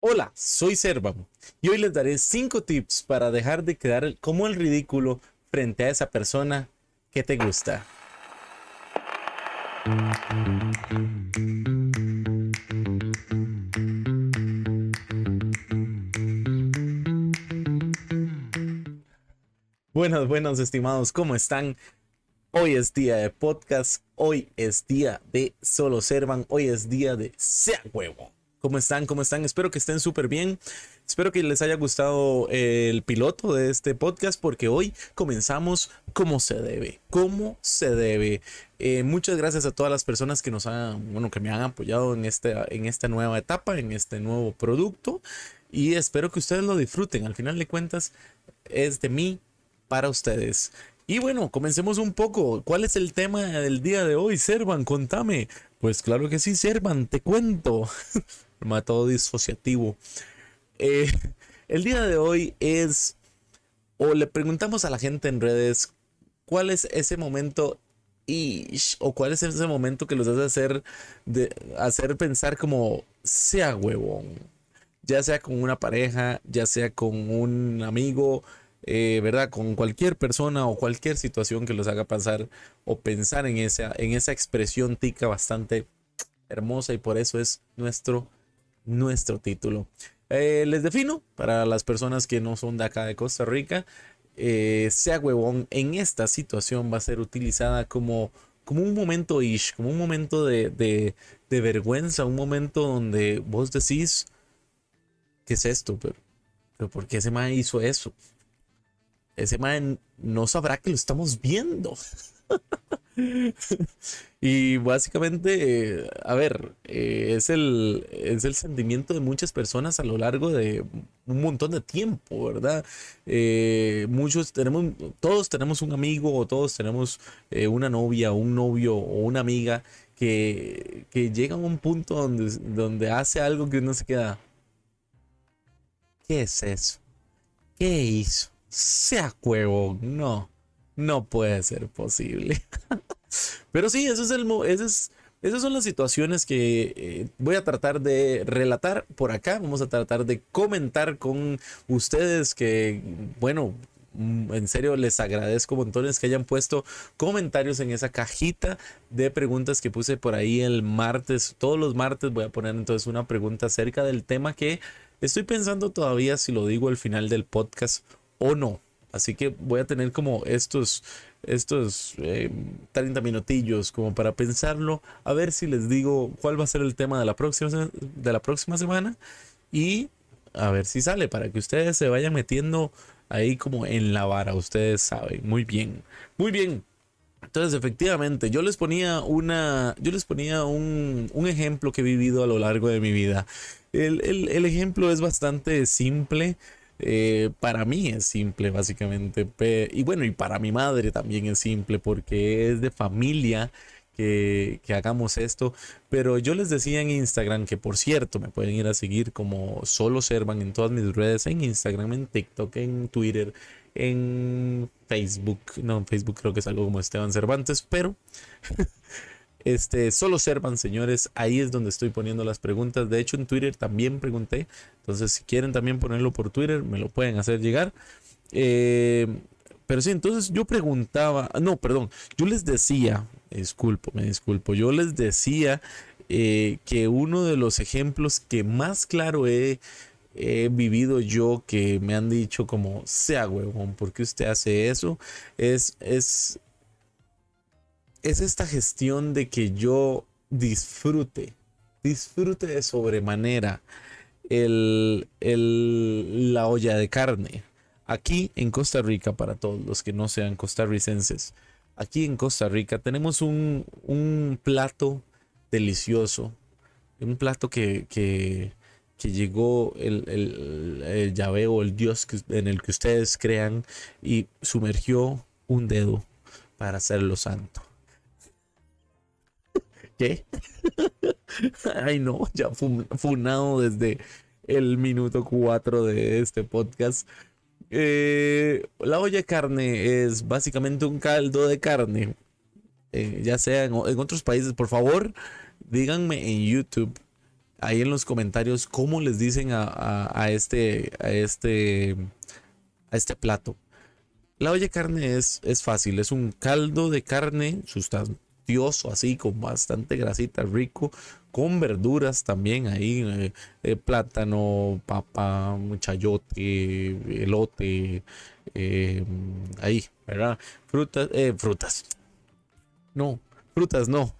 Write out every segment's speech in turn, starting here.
Hola, soy Servan y hoy les daré 5 tips para dejar de quedar como el ridículo frente a esa persona que te gusta. Buenos, buenos estimados, ¿cómo están? Hoy es día de podcast, hoy es día de Solo Servan, hoy es día de Sea Huevo. ¿Cómo están? ¿Cómo están? Espero que estén súper bien. Espero que les haya gustado el piloto de este podcast porque hoy comenzamos como se debe. Como se debe. Eh, muchas gracias a todas las personas que nos han, bueno, que me han apoyado en, este, en esta nueva etapa, en este nuevo producto. Y espero que ustedes lo disfruten. Al final de cuentas, es de mí para ustedes. Y bueno, comencemos un poco. ¿Cuál es el tema del día de hoy, Servan? Contame. Pues claro que sí, Servan, te cuento. todo disociativo. Eh, el día de hoy es, o le preguntamos a la gente en redes, ¿cuál es ese momento o cuál es ese momento que los hace hacer, de, hacer pensar como sea huevón? Ya sea con una pareja, ya sea con un amigo, eh, ¿verdad? Con cualquier persona o cualquier situación que los haga pasar o pensar en esa, en esa expresión tica bastante hermosa y por eso es nuestro nuestro título. Eh, les defino para las personas que no son de acá de Costa Rica. Eh, sea huevón en esta situación va a ser utilizada como, como un momento ish, como un momento de, de, vergüenza, un momento donde vos decís, ¿qué es esto? Pero, pero ¿por qué ese man hizo eso? Ese man no sabrá que lo estamos viendo. y básicamente, a ver, eh, es, el, es el sentimiento de muchas personas a lo largo de un montón de tiempo, ¿verdad? Eh, muchos tenemos, todos tenemos un amigo o todos tenemos eh, una novia, un novio o una amiga que, que llega a un punto donde, donde hace algo que uno se queda. ¿Qué es eso? ¿Qué hizo? Sea cuevo, no no puede ser posible. Pero sí, eso es el, es, esas son las situaciones que eh, voy a tratar de relatar por acá. Vamos a tratar de comentar con ustedes que, bueno, mm, en serio les agradezco montones que hayan puesto comentarios en esa cajita de preguntas que puse por ahí el martes. Todos los martes voy a poner entonces una pregunta acerca del tema que estoy pensando todavía si lo digo al final del podcast o no. Así que voy a tener como estos, estos 30 eh, minutillos como para pensarlo, a ver si les digo cuál va a ser el tema de la próxima, de la próxima semana y a ver si sale para que ustedes se vayan metiendo ahí como en la vara, ustedes saben, muy bien, muy bien. Entonces, efectivamente, yo les ponía una, yo les ponía un, un ejemplo que he vivido a lo largo de mi vida. El, el, el ejemplo es bastante simple, eh, para mí es simple, básicamente. Y bueno, y para mi madre también es simple porque es de familia. Que, hagamos esto. Pero yo les decía en Instagram que, por cierto, me pueden ir a seguir como solo Servan en todas mis redes, en Instagram, en TikTok, en Twitter, en Facebook. No, en Facebook creo que es algo como Esteban Cervantes, pero Este, solo servan, señores. Ahí es donde estoy poniendo las preguntas. De hecho, en Twitter también pregunté. Entonces, si quieren también ponerlo por Twitter, me lo pueden hacer llegar. Eh, pero sí, entonces yo preguntaba, no, perdón, yo les decía, disculpo, me disculpo, yo les decía eh, que uno de los ejemplos que más claro he, he, vivido yo, que me han dicho como, sea huevón, ¿por qué usted hace eso? Es, es es esta gestión de que yo disfrute, disfrute de sobremanera el, la olla de carne. Aquí en Costa Rica, para todos los que no sean costarricenses, aquí en Costa Rica tenemos un, un plato delicioso, un plato que, que, que llegó el, el, el llaveo, el dios en el que ustedes crean y sumergió un dedo para hacerlo santo. ¿Qué? Ay, no, ya funado desde el minuto 4 de este podcast. Eh, la olla de carne es básicamente un caldo de carne. Eh, ya sea en, otros países, por favor, díganme en YouTube ahí en los comentarios cómo les dicen a, este, a, este, a este plato. La olla de carne es, es fácil, es un caldo de carne así con bastante grasita, rico, con verduras también ahí, eh, eh, plátano, papa, chayote, elote, eh, ahí, ¿verdad? Frutas, frutas. No, frutas no,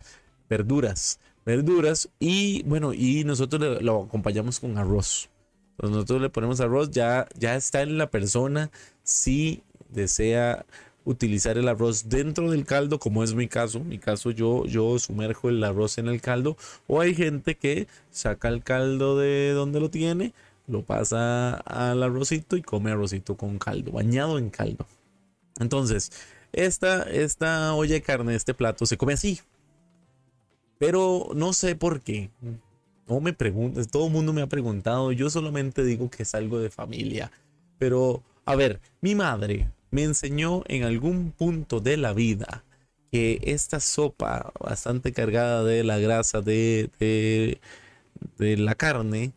verduras, verduras y bueno, y nosotros lo acompañamos con arroz. nosotros le ponemos arroz, ya, ya está en la persona si desea utilizar el arroz dentro del caldo, como es mi caso. Mi caso, yo, yo sumerjo el arroz en el caldo. O hay gente que saca el caldo de donde lo tiene, lo pasa al arrocito y come arrocito con caldo, bañado en caldo. Entonces, esta, esta olla de carne, este plato, se come así. Pero no sé por qué. No me preguntes, todo el mundo me ha preguntado. Yo solamente digo que es algo de familia. Pero, a ver, mi madre me enseñó en algún punto de la vida que esta sopa bastante cargada de la grasa de, la carne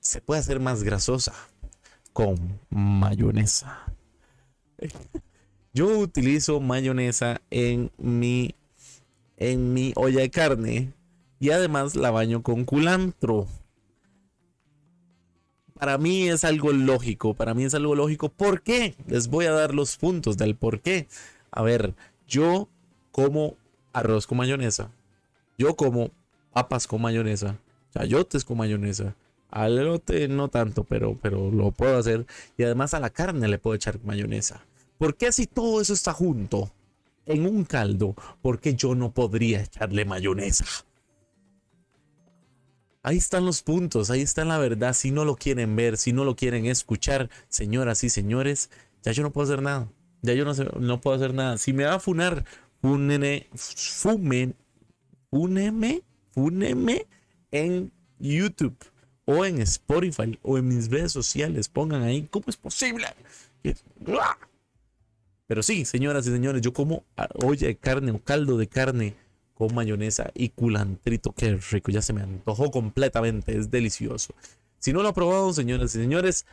se puede hacer más grasosa con mayonesa. Yo utilizo mayonesa en mi, en mi olla de carne y además la baño con culantro para mí es algo lógico, para mí es algo lógico. ¿Por qué? Les voy a dar los puntos del por qué. A ver, yo como arroz con mayonesa. Yo como papas con mayonesa. Chayotes con mayonesa. Al elote no tanto, pero, pero lo puedo hacer. Y además a la carne le puedo echar mayonesa. ¿Por qué si todo eso está junto en un caldo? ¿Por qué yo no podría echarle mayonesa? Ahí están los puntos, ahí está la verdad. Si no lo quieren ver, si no lo quieren escuchar, señoras y señores, ya yo no puedo hacer nada. Ya yo no, no puedo hacer nada. Si me va a funar, funene, fumen, funeme, funeme en YouTube o en Spotify o en mis redes sociales. Pongan ahí, ¿cómo es posible? Pero sí, señoras y señores, yo como olla de carne o caldo de carne con mayonesa y culantrito. Qué rico, ya se me antojó completamente, es delicioso. Si no lo ha probado, señoras y señores,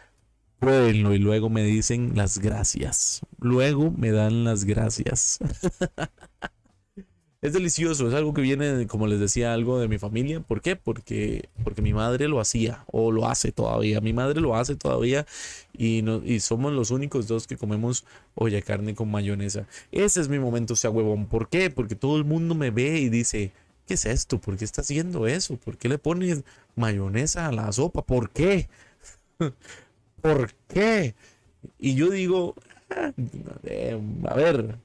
pruébenlo y luego me dicen las gracias. Luego me dan las gracias. Es delicioso, es algo que viene, como les decía, algo de mi familia. ¿Por qué? Porque, porque mi madre lo hacía o lo hace todavía. Mi madre lo hace todavía y, no, y somos los únicos dos que comemos olla carne con mayonesa. Ese es mi momento, sea huevón. ¿Por qué? Porque todo el mundo me ve y dice, ¿qué es esto? ¿Por qué está haciendo eso? ¿Por qué le pones mayonesa a la sopa? ¿Por qué? ¿Por qué? Y yo digo, ah, a ver,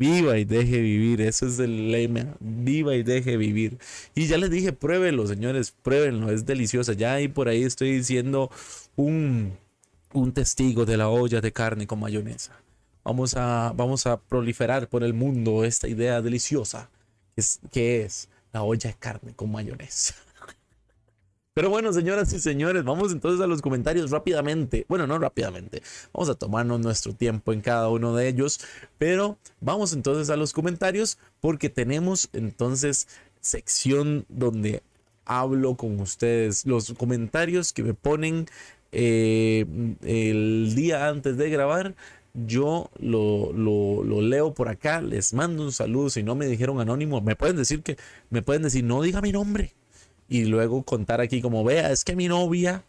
Viva y deje vivir. Eso es el lema. Viva y deje vivir. Y ya les dije, pruébenlo, señores. Pruébenlo. Es deliciosa. Ya ahí por ahí estoy diciendo un, un testigo de la olla de carne con mayonesa. Vamos a, vamos a proliferar por el mundo esta idea deliciosa que es la olla de carne con mayonesa. Pero bueno, señoras y señores, vamos entonces a los comentarios rápidamente. Bueno, no rápidamente. Vamos a tomarnos nuestro tiempo en cada uno de ellos. Pero vamos entonces a los comentarios porque tenemos entonces sección donde hablo con ustedes. Los comentarios que me ponen eh, el día antes de grabar. Yo lo, lo, lo, leo por acá, les mando un saludo. Si no me dijeron anónimo, me pueden decir que, me pueden decir, no diga mi nombre y luego contar aquí como vea, es que mi novia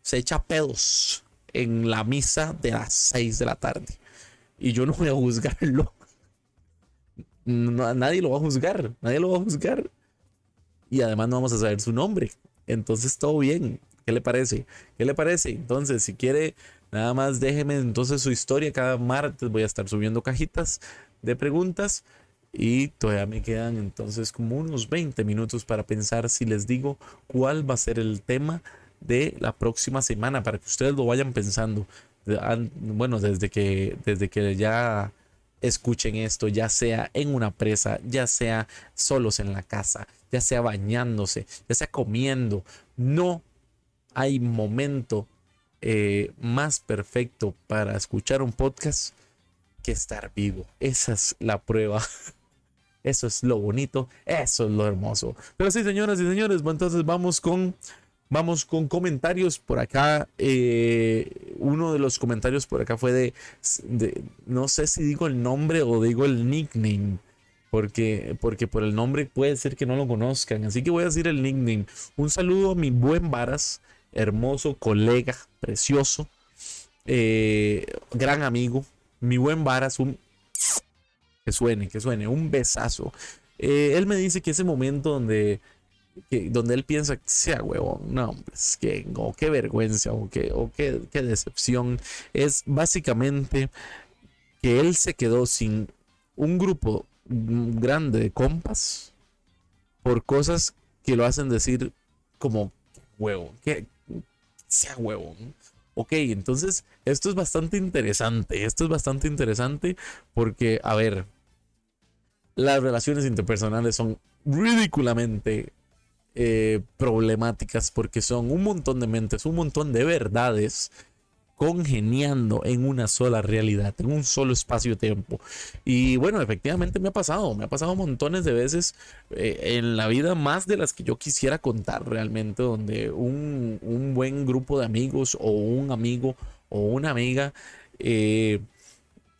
se echa pedos en la misa de las 6 de la tarde y yo no voy a juzgarlo. nadie lo va a juzgar, nadie lo va a juzgar. Y además no vamos a saber su nombre. Entonces todo bien. ¿Qué le parece? ¿Qué le parece? Entonces, si quiere, nada más déjeme entonces su historia. Cada martes voy a estar subiendo cajitas de preguntas y todavía me quedan entonces como unos 20 minutos para pensar si les digo cuál va a ser el tema de la próxima semana para que ustedes lo vayan pensando. Bueno, desde que, desde que ya escuchen esto, ya sea en una presa, ya sea solos en la casa, ya sea bañándose, ya sea comiendo. No hay momento eh, más perfecto para escuchar un podcast que estar vivo. Esa es la prueba. eso es lo bonito, eso es lo hermoso. Pero sí, señoras y señores, entonces vamos con Vamos con comentarios por acá. Eh, uno de los comentarios por acá fue de, no sé si digo el nombre o digo el nickname. Porque, porque por el nombre puede ser que no lo conozcan. Así que voy a decir el nickname. Un saludo a mi buen Varas, hermoso colega, precioso, eh, gran amigo. Mi buen Varas, un... Que suene, que suene, un besazo. Eh, él me dice que ese momento donde donde él piensa, sea huevón, no, es que, o qué vergüenza, o qué, o qué, qué decepción, es básicamente que él se quedó sin un grupo grande de compas por cosas que lo hacen decir como huevo, que sea huevo. Ok, entonces esto es bastante interesante, esto es bastante interesante porque, a ver, las relaciones interpersonales son ridículamente eh, problemáticas porque son un montón de mentes, un montón de verdades congeniando en una sola realidad, en un solo espacio-tiempo. Y bueno, efectivamente me ha pasado, me ha pasado montones de veces eh, en la vida, más de las que yo quisiera contar realmente, donde un, un buen grupo de amigos o un amigo o una amiga eh,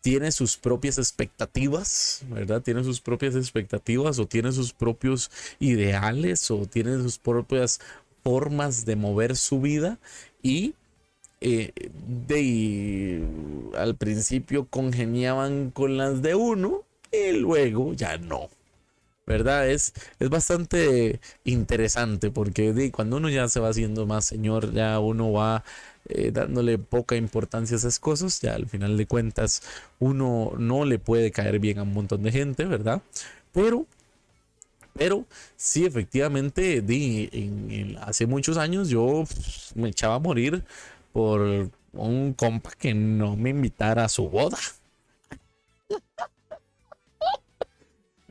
tiene sus propias expectativas, ¿verdad? Tiene sus propias expectativas o tiene sus propios ideales o tiene sus propias formas de mover su vida y eh, de, al principio congeniaban con las de uno y luego ya no. ¿Verdad? Es, es bastante interesante porque de, cuando uno ya se va haciendo más señor, ya uno va eh, dándole poca importancia a esas cosas. Ya al final de cuentas, uno no le puede caer bien a un montón de gente, ¿verdad? Pero, pero sí, efectivamente, di, hace muchos años yo me echaba a morir por un compa que no me invitara a su boda.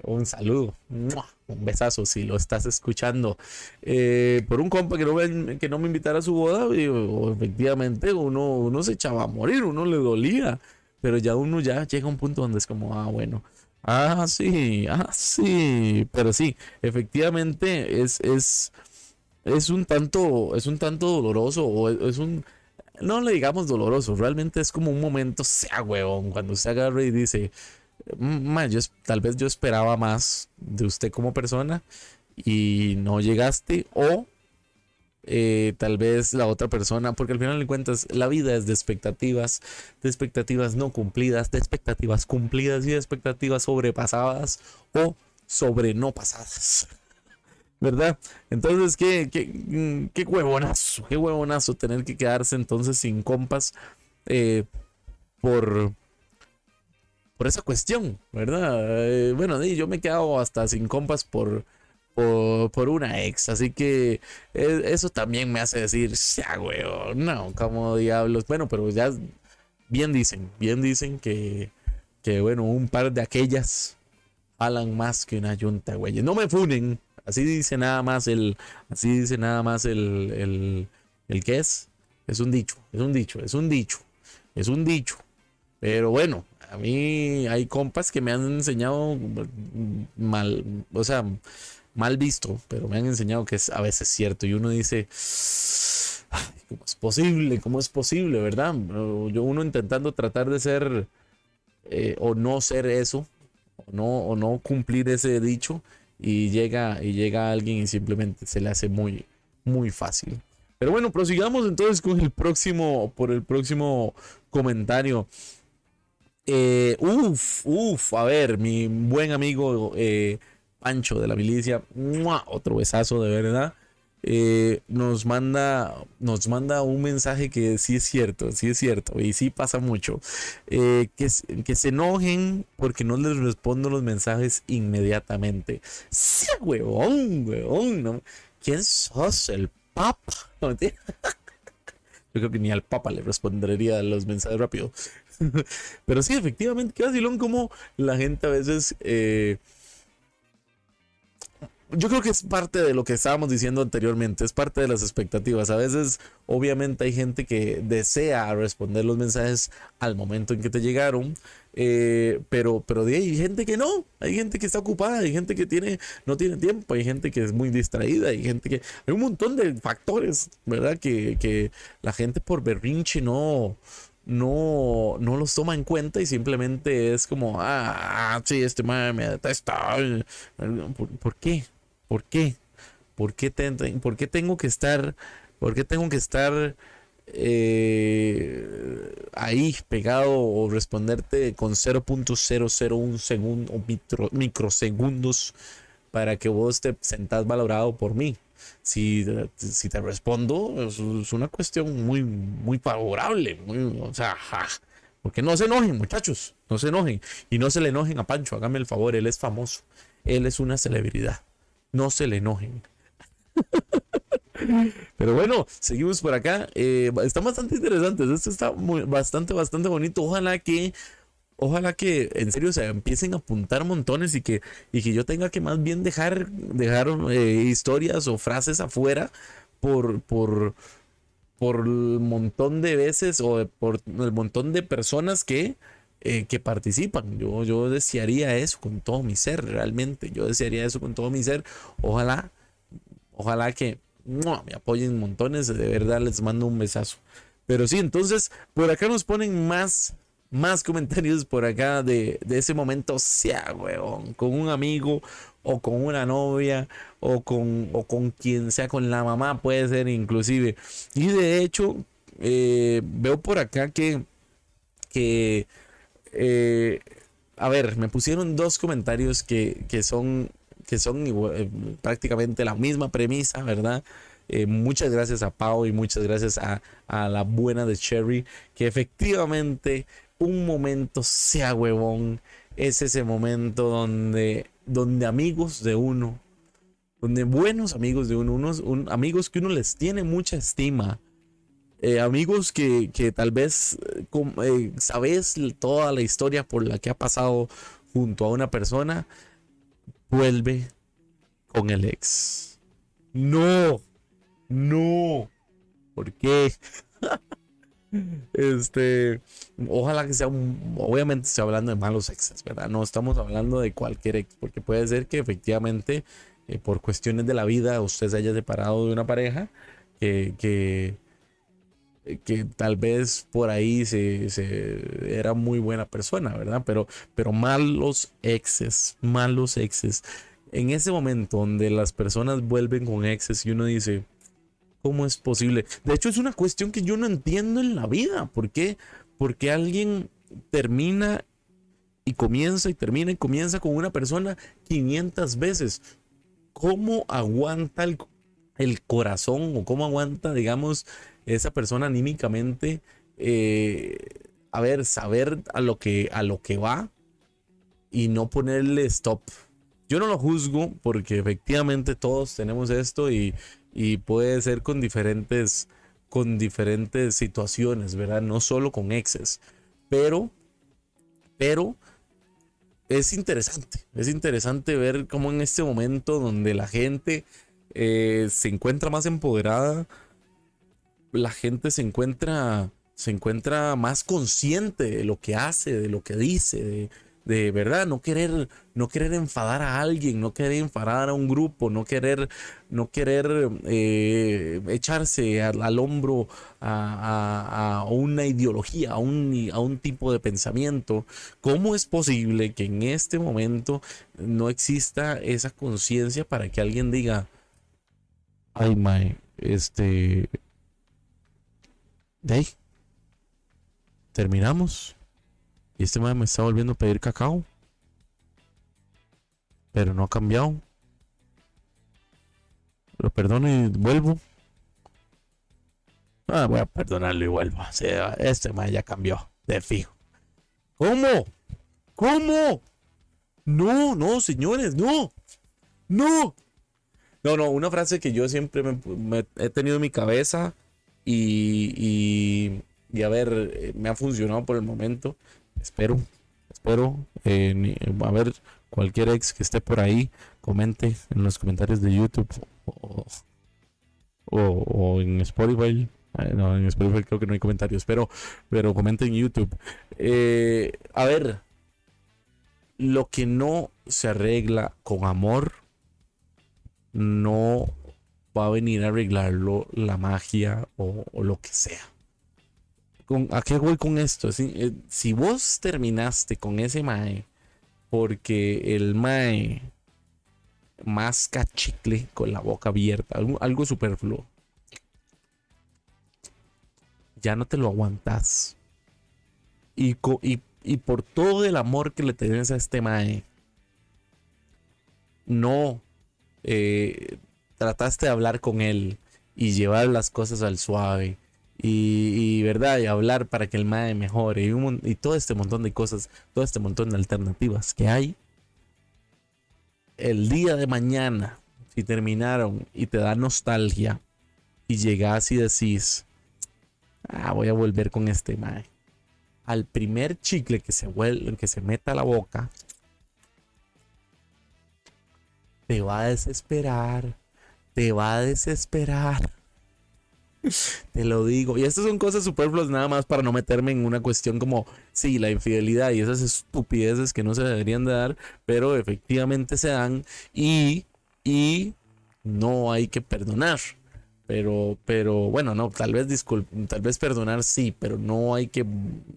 Un saludo, un besazo si lo estás escuchando. Eh, por un compa que no, me, que no me invitara a su boda, efectivamente uno, uno se echaba a morir, uno le dolía. Pero ya uno ya llega a un punto donde es como, ah, bueno, ah, sí, ah, sí. Pero sí, efectivamente es, es, es un tanto, es un tanto doloroso, es, un, no le digamos doloroso, realmente es como un momento, sea huevón, cuando se agarra y dice, yo, tal vez yo esperaba más de usted como persona y no llegaste o eh, tal vez la otra persona, porque al final de cuentas la vida es de expectativas, de expectativas no cumplidas, de expectativas cumplidas y de expectativas sobrepasadas o sobre no pasadas. ¿Verdad? Entonces, qué, qué, qué huevonazo, qué huevonazo tener que quedarse entonces sin compas eh, por, por esa cuestión, ¿verdad? Eh, bueno, yo me he quedado hasta sin compas por, por, una ex, así que eh, eso también me hace decir, ya, güey, no, como diablos. Bueno, pero ya bien dicen, bien dicen que, que bueno, un par de aquellas jalan más que una yunta, güey. No me funen, así dice nada más el, así dice nada más el, el, el que es. Es un dicho, es un dicho, es un dicho, es un dicho. Pero bueno, a mí hay compas que me han enseñado mal, o sea, mal visto, pero me han enseñado que es a veces cierto. Y uno dice, ¿cómo es posible? ¿Cómo es posible, verdad? Yo uno intentando tratar de ser eh, o no ser eso, o no, o no cumplir ese dicho, y llega, y llega alguien y simplemente se le hace muy, muy fácil. Pero bueno, prosigamos entonces con el próximo, por el próximo comentario. Eh, uf, uf, a ver, mi buen amigo eh, Pancho de la milicia, otro besazo de verdad. Eh, nos manda nos manda un mensaje que sí es cierto, sí es cierto y sí pasa mucho. que, que se enojen porque no les respondo los mensajes inmediatamente. Sí, huevón, huevón. ¿Quién sos? El Papa. Yo creo que ni al Papa le respondería los mensajes rápido. Pero sí, efectivamente, qué vacilón como la gente a veces... Eh, yo creo que es parte de lo que estábamos diciendo anteriormente, es parte de las expectativas. A veces, obviamente, hay gente que desea responder los mensajes al momento en que te llegaron, eh, pero, pero hay gente que no, hay gente que está ocupada, hay gente que tiene, no tiene tiempo, hay gente que es muy distraída, hay gente que, hay un montón de factores, ¿verdad? Que, que la gente por berrinche no, no, no los toma en cuenta y simplemente es como, ah, sí, este madre me detesta. ¿Por, qué? ¿Por qué? ¿Por qué, ¿Por qué tengo que estar, por qué tengo que estar eh, ahí pegado o responderte con 0.001 segundo o microsegundos para que vos te sentás valorado por mí? Si, si te respondo, es, una cuestión muy, muy favorable. o sea, porque no se enojen, muchachos, no se enojen. Y no se le enojen a Pancho, hágame el favor, él es famoso, él es una celebridad. No se le enojen. Pero bueno, seguimos por acá. Eh, están bastante interesantes. Esto está bastante, bastante bonito. Ojalá que ojalá que en serio se empiecen a apuntar montones y que, y que yo tenga que más bien dejar, dejar eh, historias o frases afuera por, por, por el montón de veces o por el montón de personas que, eh, que participan. Yo, yo desearía eso con todo mi ser, realmente. Yo desearía eso con todo mi ser. Ojalá, ojalá que me apoyen montones. De verdad les mando un besazo. Pero sí, entonces por acá nos ponen más más comentarios por acá de, ese momento sea, weón, con un amigo o con una novia o con, o con quien sea, con la mamá puede ser inclusive. Y de hecho, eh, veo por acá que, que eh, a ver, me pusieron dos comentarios que, son, que son eh, prácticamente la misma premisa, ¿verdad? Muchas gracias a Pau y muchas gracias a, a, la buena de Cherry, que efectivamente un momento sea huevón, es ese momento donde, donde amigos de uno, donde buenos amigos de uno, unos amigos que uno les tiene mucha estima, eh, amigos que, tal vez eh, eh, sabes toda la historia por la que ha pasado junto a una persona, vuelve con el ex. No, no. ¿Por qué? Este, ojalá que sea un, obviamente estoy hablando de malos exes, ¿verdad? No estamos hablando de cualquier ex, porque puede ser que efectivamente eh, por cuestiones de la vida usted se haya separado de una pareja que, que, que tal vez por ahí se, se, era muy buena persona, ¿verdad? Pero, pero malos exes, malos exes. En ese momento donde las personas vuelven con exes y uno dice, ¿Cómo es posible? De hecho, es una cuestión que yo no entiendo en la vida. ¿Por qué? Porque alguien termina y comienza y termina y comienza con una persona 500 veces. ¿Cómo aguanta el, corazón o cómo aguanta, digamos, esa persona anímicamente? Eh, a ver, saber a lo, que, a lo que va y no ponerle stop. Yo no lo juzgo porque efectivamente todos tenemos esto y, y puede ser con diferentes con diferentes situaciones, ¿verdad? No solo con exes, pero pero es interesante, es interesante ver cómo en este momento donde la gente eh, se encuentra más empoderada, la gente se encuentra se encuentra más consciente de lo que hace, de lo que dice, de, de verdad no querer no querer enfadar a alguien no querer enfadar a un grupo no querer no querer eh, echarse al, hombro a, una ideología a un, a un tipo de pensamiento. Cómo es posible que en este momento no exista esa conciencia para que alguien diga ay mae este terminamos este madre me está volviendo a pedir cacao. Pero no ha cambiado. Lo perdono y vuelvo. Ah, voy a perdonarlo y vuelvo. este madre ya cambió. De fijo. ¿Cómo? ¿Cómo? No, no, señores, no. No. No, no, una frase que yo siempre me, he tenido en mi cabeza y, y, y, a ver, eh, me ha funcionado por el momento espero, espero, eh, a ver cualquier ex que esté por ahí, comente en los comentarios de YouTube o, en Spotify. No, en Spotify creo que no hay comentarios, pero, pero comente en YouTube. Eh, a ver, lo que no se arregla con amor, no va a venir a arreglarlo la magia o, lo que sea. ¿Con, ¿A qué voy con esto? Si, eh, si vos terminaste con ese mae porque el mae masca chicle con la boca abierta, algo, superfluo, ya no te lo aguantas. Y, y, y, por todo el amor que le tenés a este mae, no eh, trataste de hablar con él y llevar las cosas al suave y, verdad y hablar para que el mae mejore y, todo este montón de cosas, todo este montón de alternativas que hay. El día de mañana, si terminaron y te da nostalgia y llegas y decís, ah, voy a volver con este mae. Al primer chicle que se, que se meta a la boca, te va a desesperar te va a desesperar. Te lo digo. Y estas son cosas superfluas nada más para no meterme en una cuestión como, sí, la infidelidad y esas estupideces que no se deberían de dar, pero efectivamente se dan y, y no hay que perdonar. Pero, pero bueno, no, tal vez tal vez perdonar sí, pero no hay que,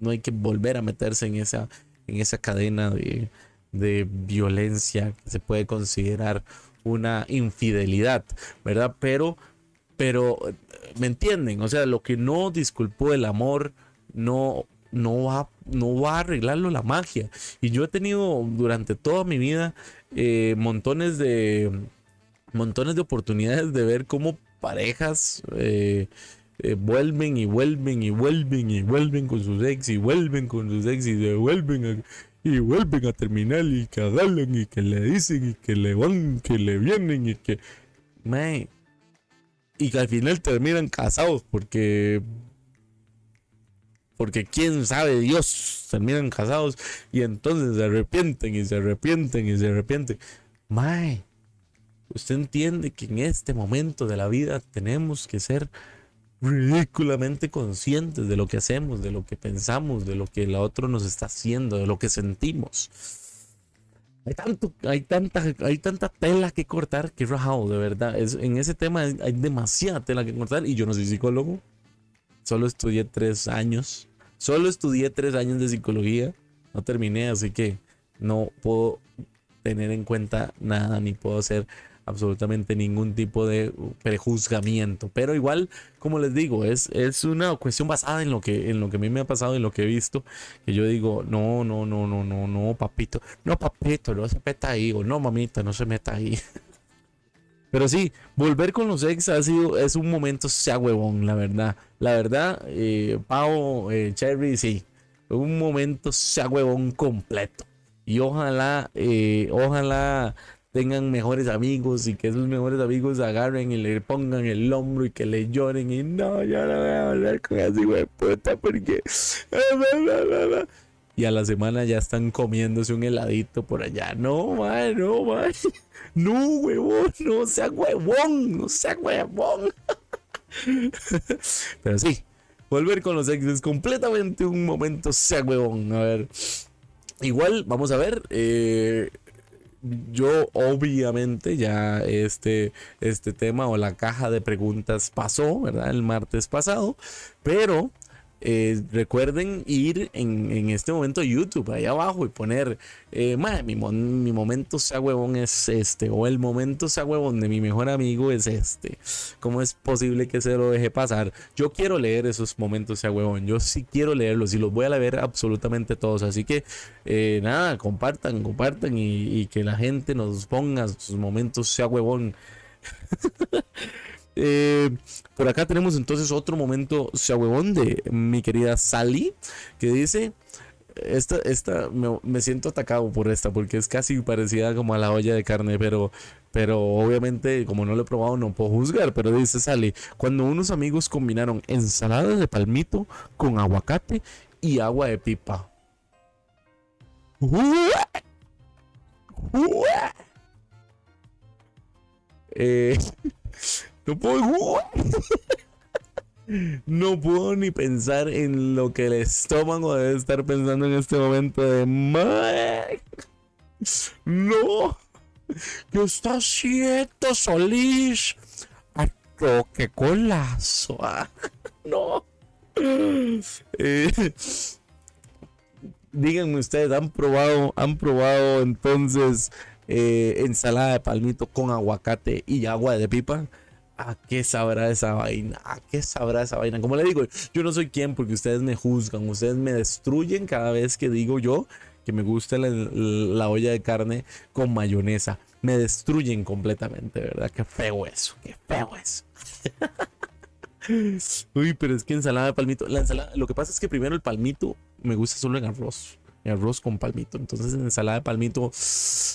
no hay que volver a meterse en esa, en esa cadena de, de violencia que se puede considerar una infidelidad, ¿verdad? Pero, pero, ¿me entienden? O sea, lo que no disculpó el amor, no, no va, no va a arreglarlo la magia. Y yo he tenido durante toda mi vida eh, montones de, montones de oportunidades de ver cómo parejas eh, eh, vuelven y vuelven y vuelven y vuelven con sus ex y vuelven con sus ex y devuelven a, y vuelven a terminar y que agarran y que le dicen y que le van, que le vienen y que... y que al final terminan casados porque... Porque quién sabe Dios, terminan casados y entonces se arrepienten y se arrepienten y se arrepienten. Mae, usted entiende que en este momento de la vida tenemos que ser ridículamente conscientes de lo que hacemos, de lo que pensamos, de lo que el otro nos está haciendo, de lo que sentimos. Hay, tanto, hay, tanta, hay tanta tela que cortar que rajado, de verdad. Es, en ese tema hay demasiada tela que cortar y yo no soy psicólogo. Solo estudié tres años. Solo estudié tres años de psicología. No terminé, así que no puedo tener en cuenta nada ni puedo hacer absolutamente ningún tipo de prejuzgamiento. Pero igual, como les digo, es, es una cuestión basada en lo, que, en lo que a mí me ha pasado, en lo que he visto, que yo digo, no, no, no, no, no, no, papito, no, papito, no se meta ahí, no, mamita, no se meta ahí. Pero sí, volver con los ex ha sido, es un momento sea huevón, la verdad. La verdad, eh, Pau, eh, Cherry, sí, un momento sea huevón completo. Y ojalá, eh, ojalá tengan mejores amigos y que esos mejores amigos agarren y le pongan el hombro y que le lloren y no, yo no voy a hablar con ese güey puta porque... Y a la semana ya están comiéndose un heladito por allá. No, man, no, man. No, huevón, no sea huevón, no sea huevón. Pero sí, volver con los ex es completamente un momento sea huevón. A ver, igual, vamos a ver. Eh, yo obviamente ya este, este tema o la caja de preguntas pasó, ¿verdad? El martes pasado, pero eh, recuerden ir en, este momento a YouTube, ahí abajo, y poner, eh, mi, mi, momento sea huevón es este, o el momento sea huevón de mi mejor amigo es este. ¿Cómo es posible que se lo deje pasar? Yo quiero leer esos momentos sea huevón, yo sí quiero leerlos y los voy a leer absolutamente todos. Así que, eh, nada, compartan, compartan y, y que la gente nos ponga sus momentos sea huevón. Eh, por acá tenemos entonces otro momento huevón de mi querida Sally, que dice, esta, esta, me, siento atacado por esta, porque es casi parecida como a la olla de carne, pero, pero obviamente como no lo he probado no puedo juzgar, pero dice Sally, cuando unos amigos combinaron ensalada de palmito con aguacate y agua de pipa. Eh, no puedo. No puedo ni pensar en lo que el estómago debe estar pensando en este momento de No. ¿Qué está haciendo, Solís? ¡Qué qué colazo! no. Eh, díganme ustedes, ¿han probado, han probado entonces eh, ensalada de palmito con aguacate y agua de pipa? ¿A qué sabrá esa vaina? ¿A qué sabrá esa vaina? Como le digo, yo no soy quien porque ustedes me juzgan, ustedes me destruyen cada vez que digo yo que me gusta la, olla de carne con mayonesa. Me destruyen completamente, ¿verdad? Qué feo eso, qué feo eso. Uy, pero es que ensalada de palmito. La ensalada, lo que pasa es que primero el palmito me gusta solo en arroz. En arroz con palmito. Entonces en ensalada de palmito,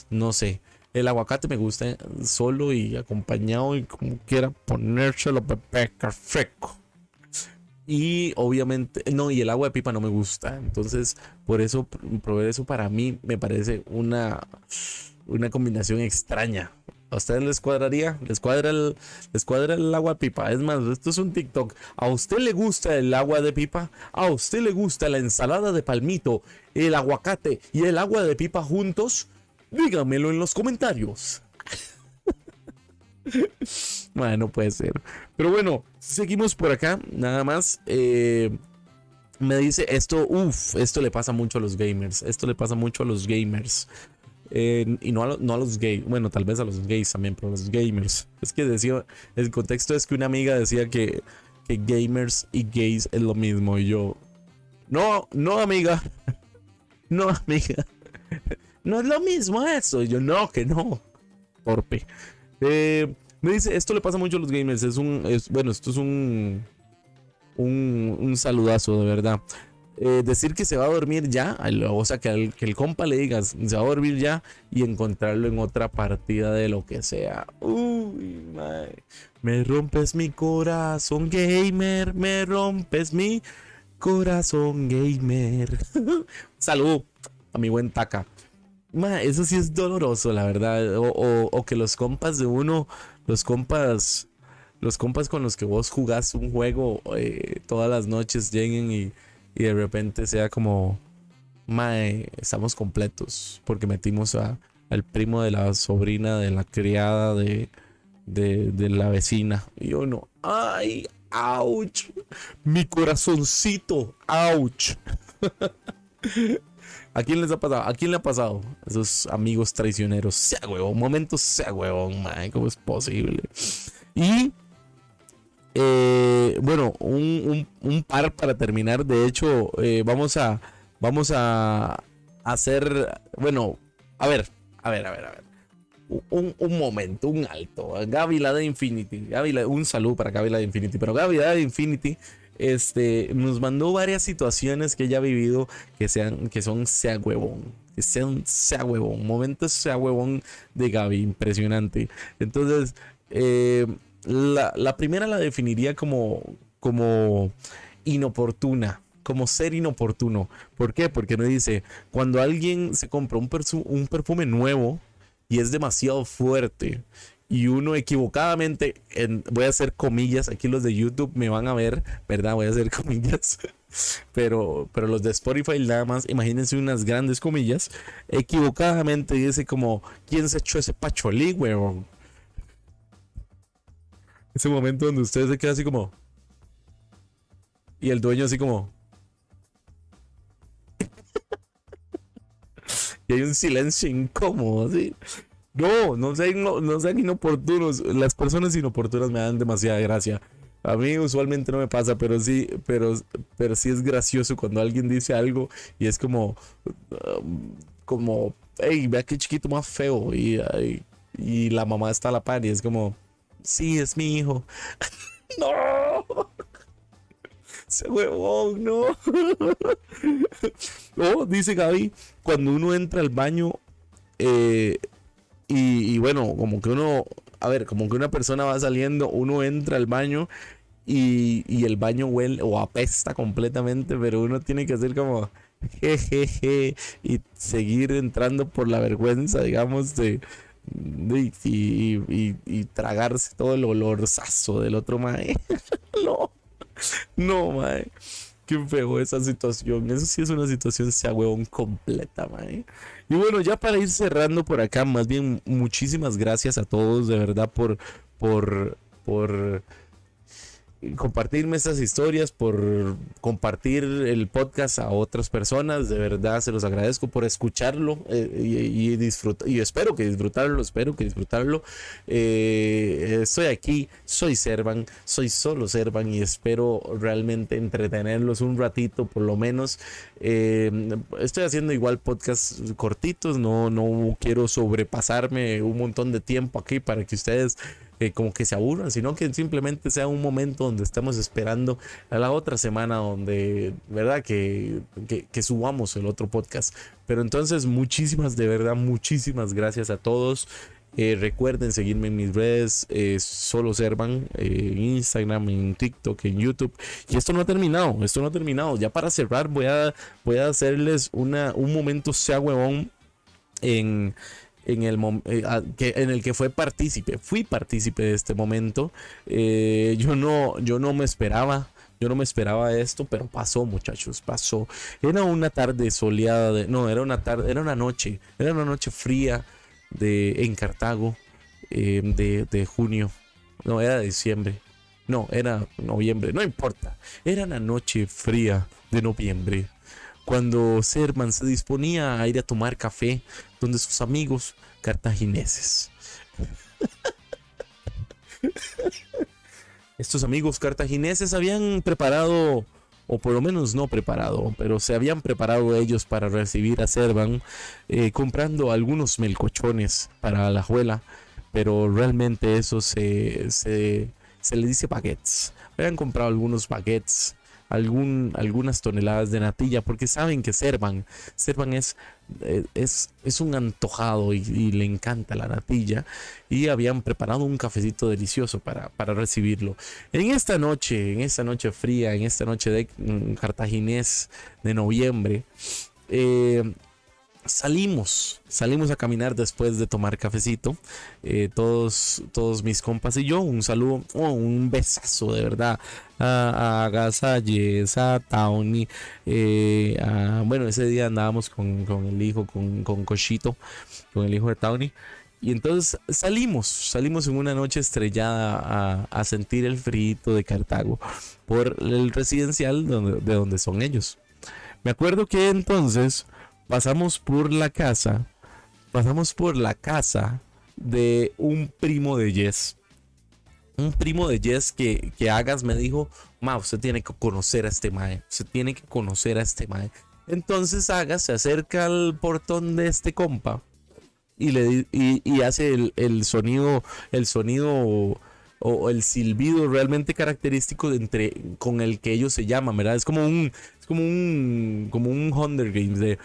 no sé. El aguacate me gusta solo y acompañado y como quiera ponérselo pepe fresco. Y obviamente, no, y el agua de pipa no me gusta. Entonces, por eso, proveer eso para mí me parece una, una combinación extraña. ¿A ustedes les cuadraría? ¿Les cuadra, el, ¿Les cuadra el agua de pipa? Es más, esto es un TikTok. ¿A usted le gusta el agua de pipa? ¿A usted le gusta la ensalada de palmito, el aguacate y el agua de pipa juntos? Dígamelo en los comentarios. bueno, puede ser. Pero bueno, seguimos por acá. Nada más. Eh, me dice esto, uff, esto le pasa mucho a los gamers. Esto le pasa mucho a los gamers. Eh, y no a, los gays. Bueno, tal vez a los gays también, pero a los gamers. Es que decía, el contexto es que una amiga decía que, que gamers y gays es lo mismo. Y yo, no, no, amiga. No, amiga. No es lo mismo eso. Yo, no, que no. Torpe. Eh, me dice, esto le pasa mucho a los gamers. Es un, bueno, esto es un, un, saludazo, de verdad. Eh, decir que se va a dormir ya, o sea, que, el compa le digas, se va a dormir ya y encontrarlo en otra partida de lo que sea. Uy, me rompes mi corazón gamer, me rompes mi corazón gamer. Salud a mi buen Taka eso sí es doloroso, la verdad. O, que los compas de uno, los compas, los compas con los que vos jugás un juego eh, todas las noches lleguen y, de repente sea como, mae, estamos completos porque metimos a, al primo de la sobrina, de la criada, de, de, de la vecina. Y uno, ay, ouch, mi corazoncito, ouch. ¿A quién les ha pasado? ¿A quién le ha pasado? Esos amigos traicioneros. Sea huevón, momentos sea huevón, man. ¿Cómo es posible? Y eh, bueno, un, par para terminar. De hecho, eh, vamos a. Vamos a hacer. Bueno, a ver, a ver, a ver, a ver. Un, momento, un alto. Gaby la de Infinity. un saludo para Gaby la de Infinity. Pero Gaby la de Infinity este, nos mandó varias situaciones que ella ha vivido que, sean, que son sea huevón. Que sean sea huevón. Momentos sea huevón de Gaby. Impresionante. Entonces, eh, la, primera la definiría como, como inoportuna como ser inoportuno. ¿Por qué? Porque no dice, cuando alguien se compra un, un, perfume nuevo y es demasiado fuerte y uno equivocadamente, voy a hacer comillas, aquí los de YouTube me van a ver, ¿verdad? Voy a hacer comillas, pero, pero los de Spotify nada más, imagínense unas grandes comillas, equivocadamente dice como, ¿quién se echó ese pacholí, weón? Ese momento donde usted se queda así como... Y el dueño así como... y hay un silencio incómodo, así. No, no sean, no, inoportunos. Las personas inoportunas me dan demasiada gracia. A mí usualmente no me pasa, pero sí, pero, pero sí es gracioso cuando alguien dice algo y es como, um, como, hey, vea qué chiquito más feo. Y, y la mamá está a la par y es como, sí, es mi hijo. no. Ese huevón, no. oh, dice Gaby, cuando uno entra al baño, eh, y, bueno, como que uno, a ver, como que una persona va saliendo, uno entra al baño y, el baño huele o apesta completamente, pero uno tiene que hacer como, jejeje, y seguir entrando por la vergüenza, digamos, de, y, tragarse todo el olorzazo del otro mae. no, no, mae. Qué feo esa situación. Eso sí es una situación sea huevón completa, mae. Y bueno, ya para ir cerrando por acá, más bien muchísimas gracias a todos de verdad por por por compartirme estas historias, por compartir el podcast a otras personas. De verdad se los agradezco por escucharlo eh, y, disfrutar. Y espero que disfrutarlo, espero que disfrutarlo. Eh, estoy aquí, soy Servan, soy solo Servan y espero realmente entretenerlos un ratito por lo menos. Eh, estoy haciendo igual podcasts cortitos, no, no quiero sobrepasarme un montón de tiempo aquí para que ustedes como que se aburran, sino que simplemente sea un momento donde estamos esperando a la otra semana donde, ¿verdad? Que, que, subamos el otro podcast. Pero entonces, muchísimas, de verdad, muchísimas gracias a todos. Eh, recuerden seguirme en mis redes, eh, solo Servan, eh, en Instagram, en TikTok, en YouTube. Y esto no ha terminado, esto no ha terminado. Ya para cerrar voy a, voy a hacerles una, un momento sea huevón en, en el, eh, que, en el que fue partícipe, fui partícipe de este momento. Eh, yo, no, yo no me esperaba. Yo no me esperaba esto, pero pasó, muchachos, pasó. Era una tarde soleada, de, no, era una tarde, era una noche, era una noche fría de, en Cartago eh, de, de junio, no, era diciembre, no, era noviembre, no importa, era una noche fría de noviembre cuando Serman se disponía a ir a tomar café donde sus amigos cartagineses. Estos amigos cartagineses habían preparado, o por lo menos no preparado, pero se habían preparado ellos para recibir a Servan, eh, comprando algunos melcochones para la juela, pero realmente eso se, se, se le dice baguettes. Habían comprado algunos baguettes algún, algunas toneladas de natilla porque saben que Servan, Servan es, eh, es, es un antojado y, le encanta la natilla y habían preparado un cafecito delicioso para, para recibirlo. En esta noche, en esta noche fría, en esta noche de mm, cartaginés de noviembre, eh, salimos, salimos a caminar después de tomar cafecito. Eh, todos, todos mis compas y yo, un saludo, oh, un besazo de verdad a, a a Tawny. Eh, bueno, ese día andábamos con, el hijo, con, con Cochito, con el hijo de Tawny. Y entonces salimos, salimos en una noche estrellada a, sentir el frito de Cartago por el residencial de donde son ellos. Me acuerdo que entonces pasamos por la casa, pasamos por la casa de un primo de Jess. Un primo de Jess que, que Hagas me dijo, ma, usted tiene que conocer a este mae, usted tiene que conocer a este mae. Entonces Hagas se acerca al portón de este compa y, le, y, hace el, el, sonido, el sonido o, el silbido realmente característico entre, con el que ellos se llaman, ¿verdad? Es como un, es como un, como un Hunger Games de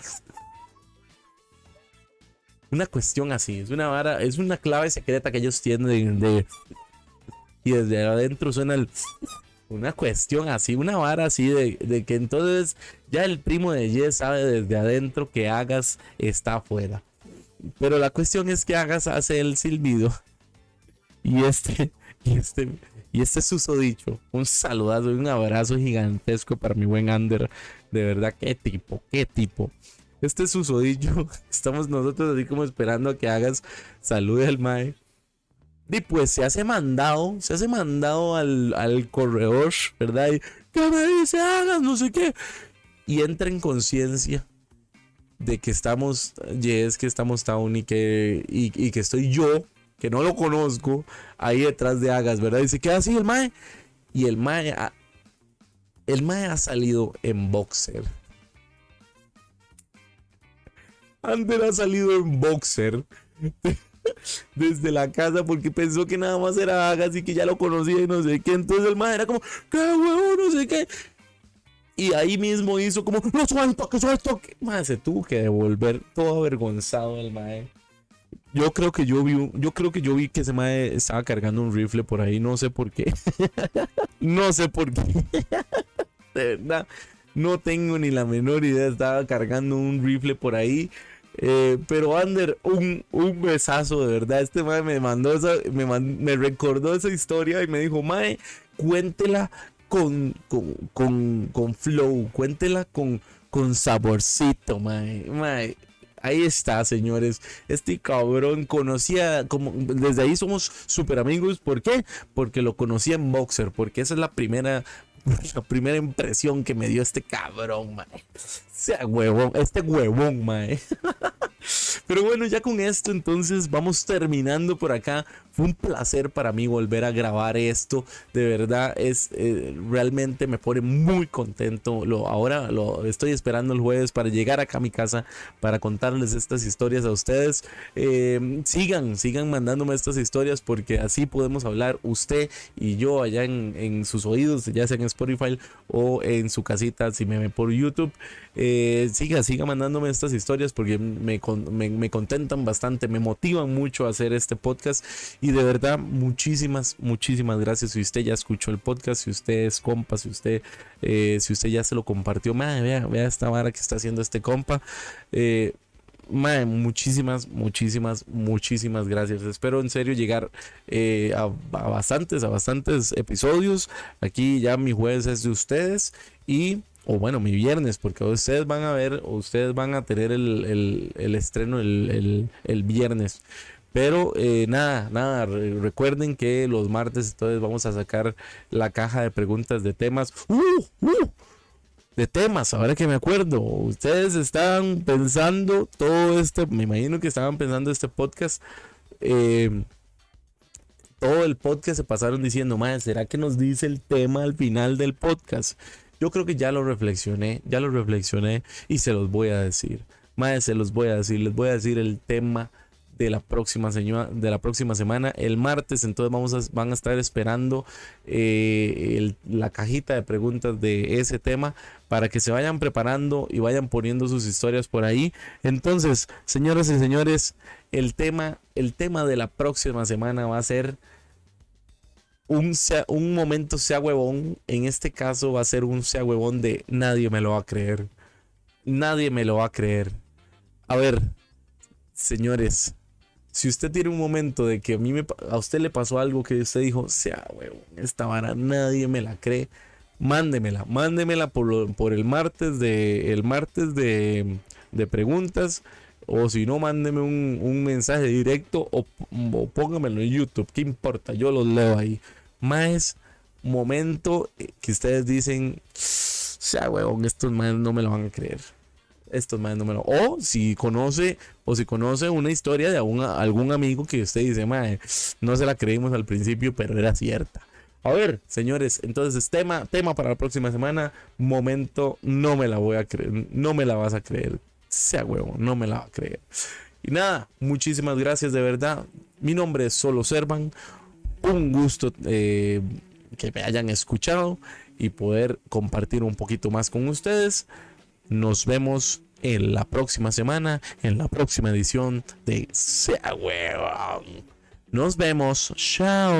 una cuestión así, es una vara, es una clave secreta que ellos tienen de, y desde adentro suena el una cuestión así, una vara así de, de, que entonces ya el primo de Jess sabe desde adentro que Hagas está afuera. Pero la cuestión es que Hagas hace el silbido y este y este y este susodicho, un saludazo y un abrazo gigantesco para mi buen Ander. De verdad, qué tipo, qué tipo este susodillo, estamos nosotros así como esperando a que hagas salude al mae. Y pues se hace mandado, se hace mandado al, al corredor, ¿verdad? Y, ¿qué me dice hagas? No sé qué. Y entra en conciencia de que estamos, Yes, que estamos Town y que, y, que estoy yo, que no lo conozco, ahí detrás de Hagas, ¿verdad? Y se queda así el Mae. Y el Mae, el Mae ha salido en boxer. Ander ha salido en boxer desde la casa porque pensó que nada más era Agas y que ya lo conocía y no sé qué. Entonces el mae era como, qué huevo, no sé qué. Y ahí mismo hizo como, no suelto, que suelto. Mae, se tuvo que devolver todo avergonzado el mae. Yo creo que yo vi, yo creo que yo vi que ese mae estaba cargando un rifle por ahí, no sé por qué. no sé por qué. de verdad. No tengo ni la menor idea. Estaba cargando un rifle por ahí. Eh, pero Ander, un, un besazo de verdad. Este mae me mandó esa, me, me recordó esa historia y me dijo, mae, cuéntela con, con, con, con flow, cuéntela con, con saborcito, mae. mae. Ahí está, señores. Este cabrón conocía, como desde ahí somos super amigos. ¿Por qué? Porque lo conocía en Boxer, porque esa es la primera la primera impresión que me dio este cabrón, mae. Sea huevón, este huevón, mae. Pero bueno, ya con esto entonces vamos terminando por acá. Fue un placer para mí volver a grabar esto. De verdad, es eh, realmente me pone muy contento. Lo, ahora lo estoy esperando el jueves para llegar acá a mi casa para contarles estas historias a ustedes. Eh, sigan, sigan mandándome estas historias porque así podemos hablar usted y yo allá en, sus oídos, ya sea en Spotify o en su casita si me ven por YouTube. Eh, siga, siga mandándome estas historias porque me, me me contentan bastante, me motivan mucho a hacer este podcast. Y de verdad, muchísimas, muchísimas gracias. Si usted ya escuchó el podcast, si usted es compa, si usted, eh, si usted ya se lo compartió, madre, vea, esta vara que está haciendo este compa. Eh, muchísimas, muchísimas, muchísimas gracias. Espero en serio llegar eh, a, a, bastantes, a bastantes episodios. Aquí ya mi jueves es de ustedes y o bueno, mi viernes, porque ustedes van a ver, ustedes van a tener el, estreno el, viernes. Pero eh, nada, nada, recuerden que los martes entonces vamos a sacar la caja de preguntas de temas. ¡Uh! ¡Uh! De temas, ahora que me acuerdo. Ustedes estaban pensando todo este, me imagino que estaban pensando este podcast. Eh, todo el podcast se pasaron diciendo, madre, ¿será que nos dice el tema al final del podcast? Yo creo que ya lo reflexioné, ya lo reflexioné y se los voy a decir. Más se los voy a decir, les voy a decir el tema de la próxima, de la próxima semana, el martes. Entonces vamos a, van a estar esperando eh, la cajita de preguntas de ese tema para que se vayan preparando y vayan poniendo sus historias por ahí. Entonces, señoras y señores, el tema, el tema de la próxima semana va a ser un, un momento sea huevón, en este caso va a ser un sea huevón de nadie me lo va a creer. Nadie me lo va a creer. A ver, señores, si usted tiene un momento de que a mí me, a usted le pasó algo que usted dijo, sea huevón, esta vara nadie me la cree, mándemela, mándemela por, por el martes de el martes de, de preguntas. O si no, mándeme un, un mensaje directo o, o, póngamelo en YouTube. ¿Qué importa? Yo los leo ahí más momento que ustedes dicen, sea huevón, estos más no me lo van a creer. Estos más no me lo. O si conoce, o si conoce una historia de algún, algún amigo que usted dice, mae, no se la creímos al principio, pero era cierta. A ver, señores, entonces tema, tema para la próxima semana. Momento, no me la voy a creer, no me la vas a creer. Sea huevo, no me la va a creer. Y nada, muchísimas gracias de verdad. Mi nombre es Solo Servan un gusto eh, que me hayan escuchado y poder compartir un poquito más con ustedes. Nos vemos en la próxima semana, en la próxima edición de Sea Huevón. Nos vemos. Chao.